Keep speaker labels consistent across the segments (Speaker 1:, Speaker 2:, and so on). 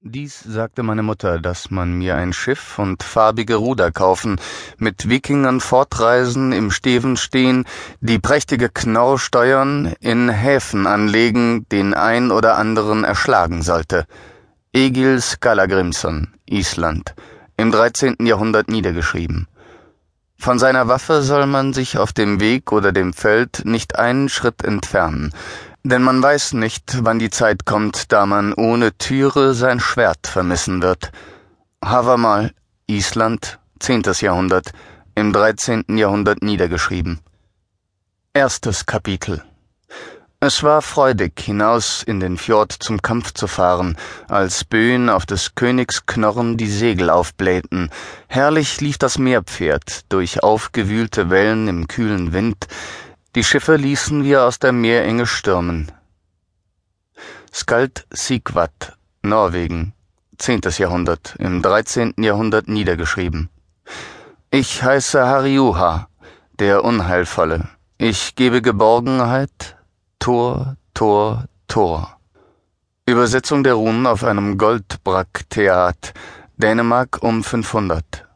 Speaker 1: Dies sagte meine Mutter, dass man mir ein Schiff und farbige Ruder kaufen, mit Wikingern fortreisen, im Steven stehen, die prächtige Knorr steuern, in Häfen anlegen, den ein oder anderen erschlagen sollte. Egil Skallagrimsson, Island, im 13. Jahrhundert niedergeschrieben. Von seiner Waffe soll man sich auf dem Weg oder dem Feld nicht einen Schritt entfernen, denn man weiß nicht, wann die Zeit kommt, da man ohne Türe sein Schwert vermissen wird. Havamal, Island, 10. Jahrhundert, im 13. Jahrhundert niedergeschrieben. Erstes Kapitel es war freudig, hinaus in den Fjord zum Kampf zu fahren, als Böen auf des Königs Knorren die Segel aufblähten. Herrlich lief das Meerpferd durch aufgewühlte Wellen im kühlen Wind, die Schiffe ließen wir aus der Meerenge stürmen. Skald Sigvat, Norwegen, 10. Jahrhundert, im 13. Jahrhundert niedergeschrieben. Ich heiße Hariuha, der Unheilvolle. Ich gebe Geborgenheit, Tor, Tor, Tor. Übersetzung der Runen auf einem Goldbrack-Theat, Dänemark um 500.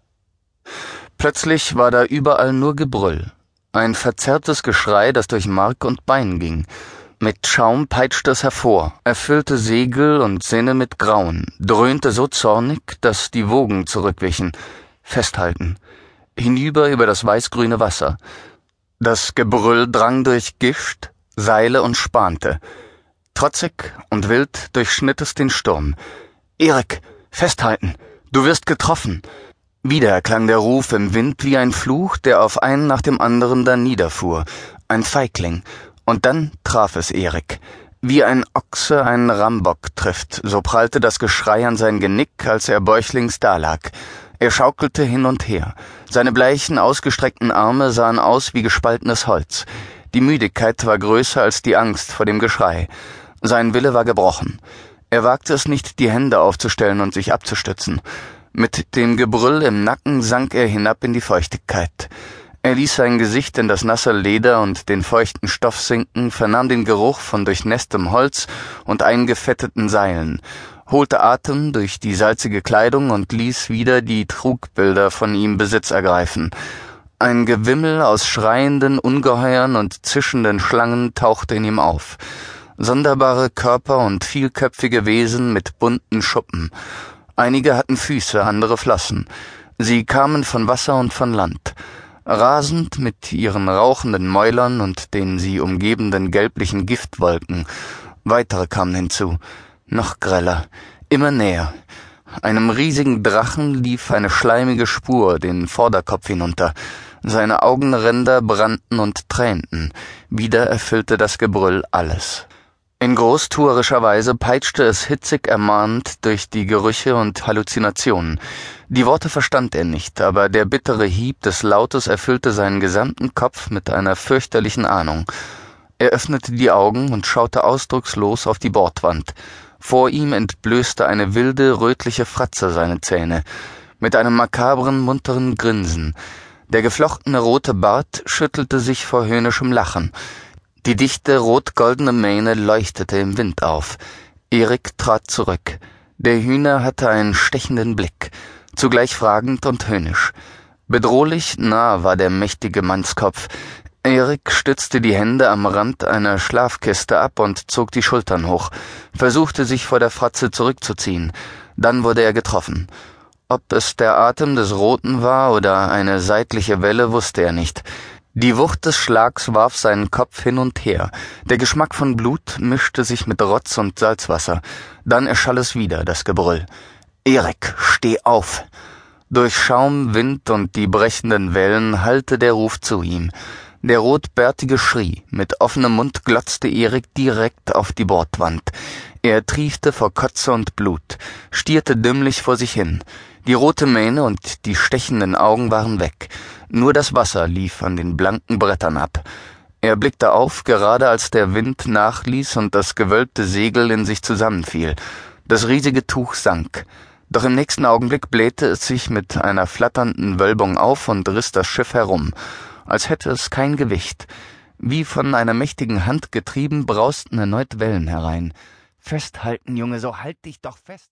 Speaker 1: Plötzlich war da überall nur Gebrüll. Ein verzerrtes Geschrei, das durch Mark und Bein ging. Mit Schaum peitschte es hervor, erfüllte Segel und Sinne mit Grauen, dröhnte so zornig, dass die Wogen zurückwichen. Festhalten. Hinüber über das weißgrüne Wasser. Das Gebrüll drang durch Gischt, Seile und spante. Trotzig und wild durchschnitt es den Sturm. Erik, festhalten! Du wirst getroffen! Wieder erklang der Ruf im Wind wie ein Fluch, der auf einen nach dem anderen da niederfuhr. Ein Feigling. Und dann traf es Erik. Wie ein Ochse einen Rambock trifft, so prallte das Geschrei an sein Genick, als er bäuchlings dalag. Er schaukelte hin und her. Seine bleichen, ausgestreckten Arme sahen aus wie gespaltenes Holz. Die Müdigkeit war größer als die Angst vor dem Geschrei. Sein Wille war gebrochen. Er wagte es nicht, die Hände aufzustellen und sich abzustützen. Mit dem Gebrüll im Nacken sank er hinab in die Feuchtigkeit. Er ließ sein Gesicht in das nasse Leder und den feuchten Stoff sinken, vernahm den Geruch von durchnässtem Holz und eingefetteten Seilen, holte Atem durch die salzige Kleidung und ließ wieder die Trugbilder von ihm Besitz ergreifen. Ein Gewimmel aus schreienden Ungeheuern und zischenden Schlangen tauchte in ihm auf. Sonderbare Körper und vielköpfige Wesen mit bunten Schuppen, Einige hatten Füße, andere Flossen. Sie kamen von Wasser und von Land. Rasend mit ihren rauchenden Mäulern und den sie umgebenden gelblichen Giftwolken. Weitere kamen hinzu. Noch greller. Immer näher. Einem riesigen Drachen lief eine schleimige Spur den Vorderkopf hinunter. Seine Augenränder brannten und tränten. Wieder erfüllte das Gebrüll alles. In großtuerischer Weise peitschte es hitzig ermahnt durch die Gerüche und Halluzinationen. Die Worte verstand er nicht, aber der bittere Hieb des Lautes erfüllte seinen gesamten Kopf mit einer fürchterlichen Ahnung. Er öffnete die Augen und schaute ausdruckslos auf die Bordwand. Vor ihm entblößte eine wilde, rötliche Fratze seine Zähne, mit einem makabren, munteren Grinsen. Der geflochtene rote Bart schüttelte sich vor höhnischem Lachen. Die dichte rot-goldene Mähne leuchtete im Wind auf. Erik trat zurück. Der Hühner hatte einen stechenden Blick, zugleich fragend und höhnisch. Bedrohlich nah war der mächtige Mannskopf. Erik stützte die Hände am Rand einer Schlafkiste ab und zog die Schultern hoch, versuchte sich vor der Fratze zurückzuziehen. Dann wurde er getroffen. Ob es der Atem des Roten war oder eine seitliche Welle, wusste er nicht. Die Wucht des Schlags warf seinen Kopf hin und her. Der Geschmack von Blut mischte sich mit Rotz und Salzwasser. Dann erschall es wieder, das Gebrüll. Erik, steh auf! Durch Schaum, Wind und die brechenden Wellen hallte der Ruf zu ihm. Der Rotbärtige schrie, mit offenem Mund glotzte Erik direkt auf die Bordwand. Er triefte vor Kotze und Blut, stierte dümmlich vor sich hin. Die rote Mähne und die stechenden Augen waren weg. Nur das Wasser lief an den blanken Brettern ab. Er blickte auf, gerade als der Wind nachließ und das gewölbte Segel in sich zusammenfiel. Das riesige Tuch sank. Doch im nächsten Augenblick blähte es sich mit einer flatternden Wölbung auf und riss das Schiff herum, als hätte es kein Gewicht. Wie von einer mächtigen Hand getrieben, brausten erneut Wellen herein. Festhalten, Junge, so halt dich doch fest.